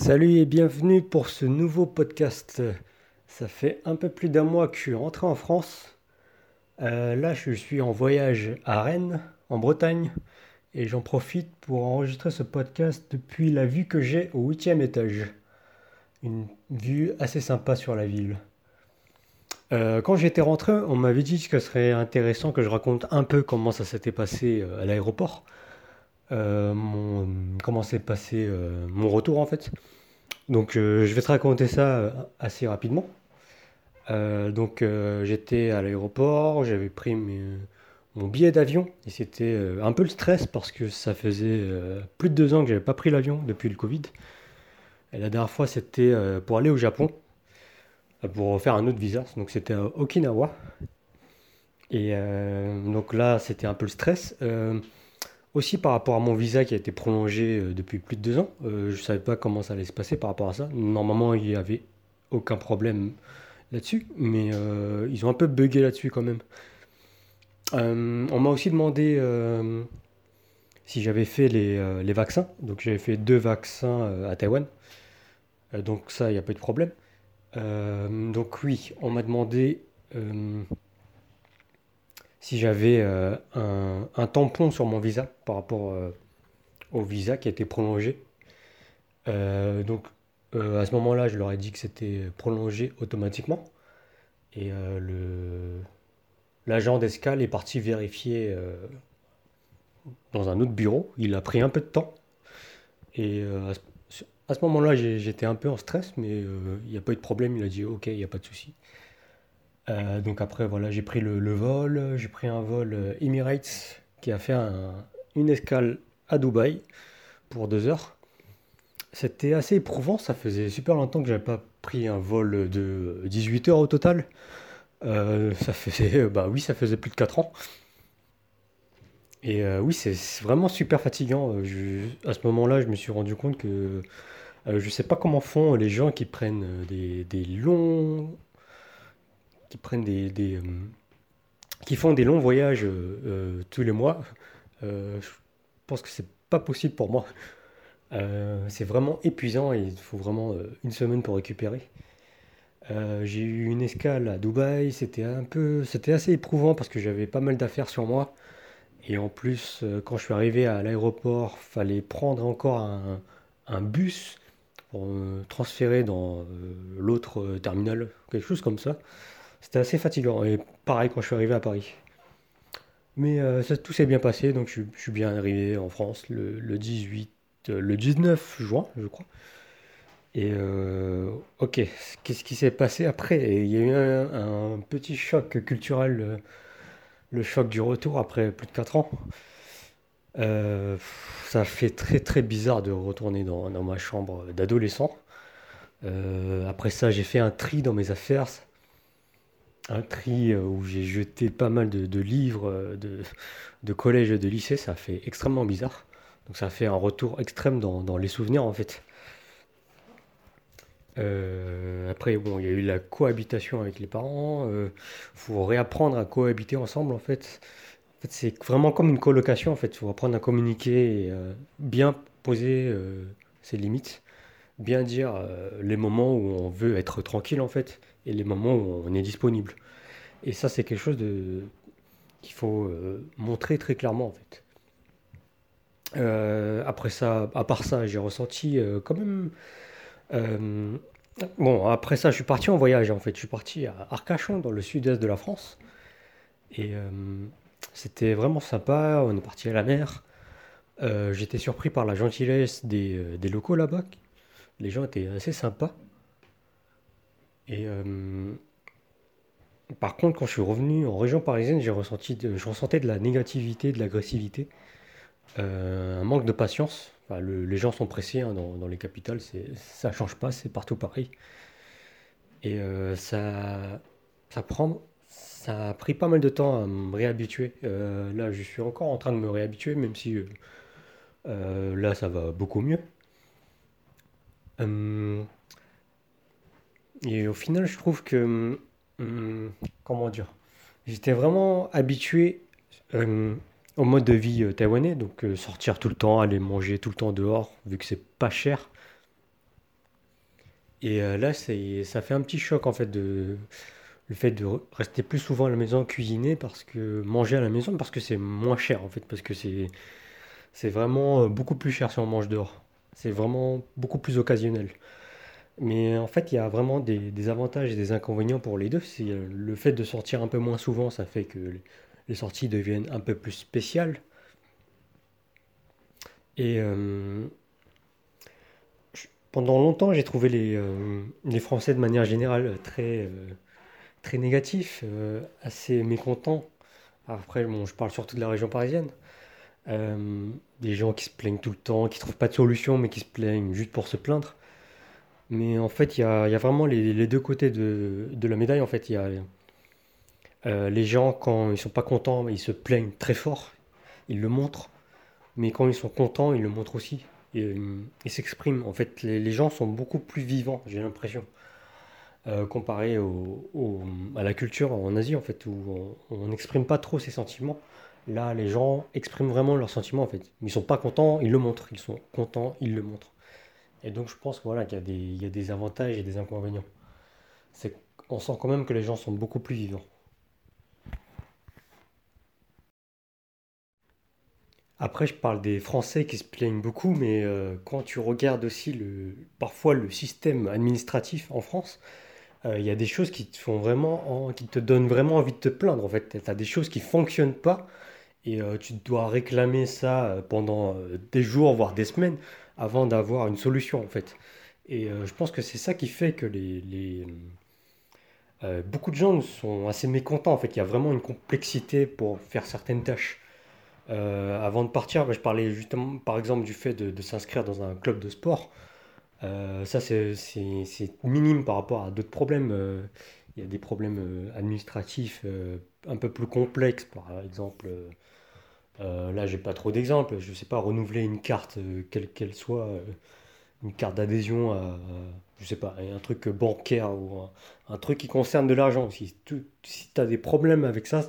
Salut et bienvenue pour ce nouveau podcast. Ça fait un peu plus d'un mois que je suis rentré en France. Euh, là, je suis en voyage à Rennes, en Bretagne, et j'en profite pour enregistrer ce podcast depuis la vue que j'ai au huitième étage. Une vue assez sympa sur la ville. Euh, quand j'étais rentré, on m'avait dit que ce serait intéressant que je raconte un peu comment ça s'était passé euh, à l'aéroport. Euh, comment s'est passé mon retour en fait. Donc je vais te raconter ça assez rapidement. donc j'étais à l'aéroport, j'avais pris mon billet d'avion et c'était un peu le stress parce que ça faisait plus de deux ans que j'avais pas pris l'avion depuis le Covid. Et la dernière fois c'était pour aller au Japon pour faire un autre visa. Donc c'était à Okinawa. Et euh, donc là, c'était un peu le stress. Euh, aussi par rapport à mon visa qui a été prolongé euh, depuis plus de deux ans, je ne savais pas comment ça allait se passer par rapport à ça. Normalement, il n'y avait aucun problème là-dessus, mais ils ont un peu bugué là-dessus quand même. on m'a aussi demandé si j'avais fait les, les, vaccins. Donc j'avais fait deux vaccins à Taïwan. donc ça, il n'y a pas de problème. Euh, donc oui, on m'a demandé euh, si j'avais euh, un, tampon sur mon visa par rapport au visa qui a été prolongé. donc à ce moment-là, je leur ai dit que c'était prolongé automatiquement. Et l'agent d'escale est parti vérifier dans un autre bureau. Il a pris un peu de temps. Et à ce moment-là, j'étais un peu en stress, mais euh, il n'y a pas eu de problème. Il a dit OK, il n'y a pas de souci. Euh, donc après, voilà, j'ai pris le, vol. J'ai pris un vol euh, Emirates qui a fait une escale à Dubaï pour deux heures. C'était assez éprouvant. Ça faisait super longtemps que j'avais pas pris un vol de 18 heures au total. ça faisait, bah oui, ça faisait plus de 4 ans. Et oui, c'est vraiment super fatigant. à ce moment-là, je me suis rendu compte que euh, je sais pas comment font les gens qui prennent euh, des, longs. Qui prennent des. Euh, qui font des longs voyages tous les mois. je pense que c'est pas possible pour moi. c'est vraiment épuisant et il faut vraiment une semaine pour récupérer. j'ai eu une escale à Dubaï, c'était un peu, c'était assez éprouvant parce que j'avais pas mal d'affaires sur moi. Et en plus, quand je suis arrivé à l'aéroport, fallait prendre encore un, un bus pour me transférer dans euh, l'autre euh, terminal, quelque chose comme ça. C'était assez fatigant. Et pareil quand je suis arrivé à Paris. Mais euh, tout s'est bien passé, donc je, suis bien arrivé en France le, 18, le 19 juin, je crois. Et ok, qu'est-ce qui s'est passé après? Il y a eu un, petit choc culturel, le choc du retour après plus de 4 ans. Euh, ça fait très très bizarre de retourner dans, ma chambre d'adolescent. Euh, après ça, j'ai fait un tri dans mes affaires. Un tri euh, où j'ai jeté pas mal de, livres de, collège et de lycée. Ça fait extrêmement bizarre. Donc ça fait un retour extrême dans, les souvenirs en fait. après, bon, il y a eu la cohabitation avec les parents. Il faut réapprendre à cohabiter ensemble en fait c'est vraiment comme une colocation. En fait, il faut apprendre à communiquer euh, bien poser euh, ses limites, bien dire euh, les moments où on veut être tranquille en fait et les moments où on est disponible. Et ça, c'est quelque chose qu'il faut montrer très clairement en fait. après ça, à part ça, j'ai ressenti quand même. bon, après ça, je suis parti en voyage en fait. Je suis parti à Arcachon, dans le sud-est de la France. Et c'était vraiment sympa, on est parti à la mer. Euh, j'étais surpris par la gentillesse des, euh, locaux là-bas. Les gens étaient assez sympas. Et euh, par contre, quand je suis revenu en région parisienne, j'ai ressenti, je ressentais de la négativité, de l'agressivité, un manque de patience. les gens sont pressés hein, dans, les capitales, ça change pas, c'est partout pareil. Et ça, ça prend ça a pris pas mal de temps à me réhabituer. Euh, là, je suis encore en train de me réhabituer, même si euh, euh, là, ça va beaucoup mieux. Et au final, je trouve que... comment dire J'étais vraiment habitué au mode de vie taïwanais, donc sortir tout le temps, aller manger tout le temps dehors, vu que c'est pas cher. Et euh, là, ça fait un petit choc en fait le fait de rester plus souvent à la maison cuisiner parce que manger à la maison parce que c'est moins cher en fait parce que c'est c'est vraiment euh, beaucoup plus cher si on mange dehors. C'est vraiment beaucoup plus occasionnel. Mais en fait, il y a vraiment des, avantages et des inconvénients pour les deux. Euh, le fait de sortir un peu moins souvent, ça fait que les sorties deviennent un peu plus spéciales. Et euh, pendant longtemps, j'ai trouvé les, euh, Français de manière générale très, très négatifs, assez mécontents. Après, bon, je parle surtout de la région parisienne. des gens qui se plaignent tout le temps, qui trouvent pas de solution, mais qui se plaignent juste pour se plaindre. Mais en fait, il y a, vraiment les, deux côtés de, la médaille. En fait, il y a les gens, quand ils sont pas contents, ils se plaignent très fort, ils le montrent mais quand ils sont contents, ils le montrent aussi. Euh, ils s'expriment. En fait, les, gens sont beaucoup plus vivants, j'ai l'impression, euh, comparé au, à la culture en Asie, en fait, où on n'exprime pas trop ses sentiments. Là, les gens expriment vraiment leurs sentiments, en fait. Ils sont pas contents, ils le montrent. Ils sont contents, ils le montrent. Et donc, je pense voilà, qu'il y, a des, avantages et des inconvénients. On sent quand même que les gens sont beaucoup plus vivants. Après, je parle des Français qui se plaignent beaucoup, mais euh, quand tu regardes aussi le, parfois le système administratif en France, euh, il y a des choses qui te font vraiment, qui te donnent vraiment envie de te plaindre. En fait, tu as des choses qui fonctionnent pas et euh, tu dois réclamer ça pendant des jours, voire des semaines, avant d'avoir une solution, en fait. Et je pense que c'est ça qui fait que les, les beaucoup de gens sont assez mécontents. En fait, il y a vraiment une complexité pour faire certaines tâches. Euh, avant de partir, bah, je parlais justement, par exemple, du fait de, s'inscrire dans un club de sport. Euh, ça, c'est minime par rapport à d'autres problèmes. Euh, il y a des problèmes administratifs un peu plus complexes, par exemple. Là, j'ai pas trop d'exemples. Je sais pas, renouveler une carte, quelle qu'elle soit, une carte d'adhésion à, je sais pas, un truc bancaire ou un, truc qui concerne de l'argent. Si tu as des problèmes avec ça,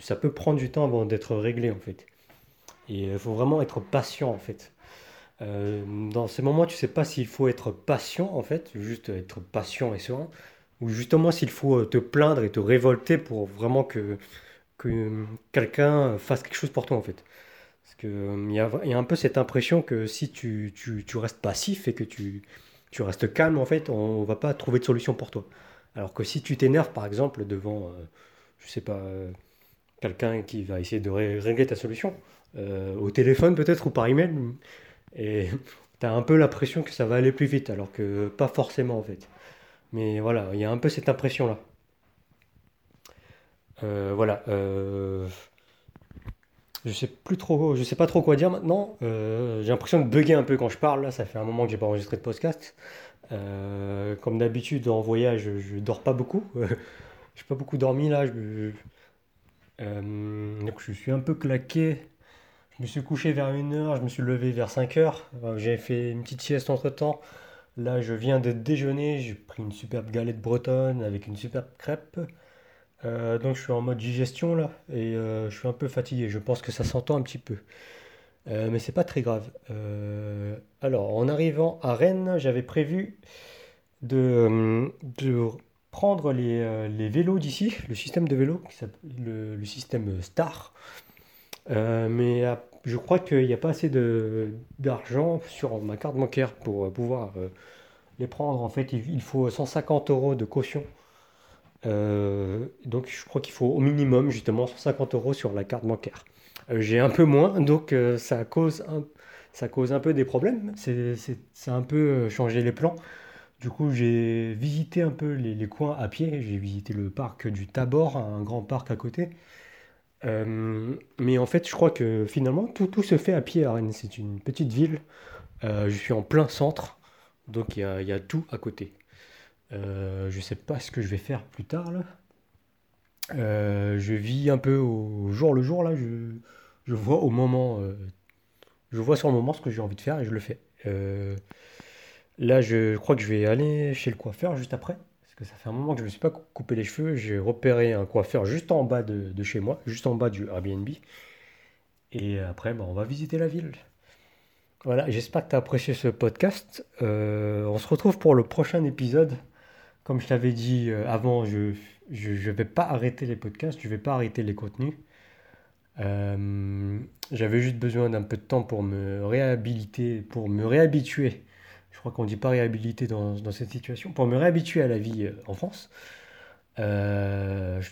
ça peut prendre du temps avant d'être réglé en fait. Et il faut vraiment être patient en fait. Euh, dans ces moments, tu sais pas s'il faut être patient en fait, juste être patient et serein, ou justement s'il faut te plaindre et te révolter pour vraiment que, que quelqu'un fasse quelque chose pour toi en fait. Parce qu'il euh, y, a, y a un peu cette impression que si tu, tu, tu restes passif et que tu, tu restes calme en fait, on, ne va pas trouver de solution pour toi. Alors que si tu t'énerves par exemple devant... Euh, je sais pas, euh, quelqu'un qui va essayer de régler ta solution, euh, au téléphone peut-être ou par email, et tu as un peu l'impression que ça va aller plus vite, alors que pas forcément en fait. Mais voilà, il y a un peu cette impression-là. Euh, voilà. je sais plus trop, je sais pas trop quoi dire maintenant. j'ai l'impression de bugger un peu quand je parle. Là, ça fait un moment que j'ai pas enregistré de podcast. comme d'habitude en voyage, je dors pas beaucoup. J'ai pas beaucoup dormi là. Je, euh, donc je suis un peu claqué. Je me suis couché vers 1h, je me suis levé vers 5h. J'ai fait une petite sieste entre temps. Là, je viens de déjeuner. J'ai pris une superbe galette bretonne avec une superbe crêpe. Euh, donc je suis en mode digestion là et euh, je suis un peu fatigué. Je pense que ça s'entend un petit peu. mais c'est pas très grave. alors, en arrivant à Rennes, j'avais prévu de, prendre euh, les, vélos d'ici, le système de vélo, le, le système Star. Euh, mais euh, je crois qu'il n'y a pas assez d'argent sur ma carte bancaire pour pouvoir les prendre. En fait, il, faut 150 euros de caution. Donc je crois qu'il faut au minimum justement 150 euros sur la carte bancaire. J'ai un peu moins, donc ça, cause un, ça cause un peu des problèmes. C'est un peu changer les plans. Du coup, j'ai visité un peu les, coins à pied. J'ai visité le parc du Tabor, un grand parc à côté. Euh, mais en fait, je crois que finalement, tout, tout se fait à pied à Rennes. C'est une petite ville. Euh, je suis en plein centre, donc il y a, tout à côté. Euh, je sais pas ce que je vais faire plus tard là. je vis un peu au jour le jour là. Je, vois au moment, je vois sur le moment ce que j'ai envie de faire et je le fais. Là, je crois que je vais aller chez le coiffeur juste après. Parce que ça fait un moment que je ne me suis pas coupé les cheveux. J'ai repéré un coiffeur juste en bas de, chez moi, juste en bas du Airbnb. Et après, bah, on va visiter la ville. Voilà, j'espère que tu as apprécié ce podcast. Euh, on se retrouve pour le prochain épisode. Comme je t'avais dit euh, avant, je ne vais pas arrêter les podcasts, je ne vais pas arrêter les contenus. Euh, j'avais juste besoin d'un peu de temps pour me réhabiliter, pour me réhabituer. Je crois qu'on ne dit pas réhabiliter dans, dans, cette situation, pour me réhabituer à la vie en France. je,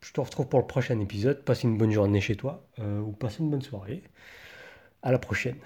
je, te retrouve pour le prochain épisode. Passe une bonne journée chez toi ou passe une bonne soirée. À la prochaine.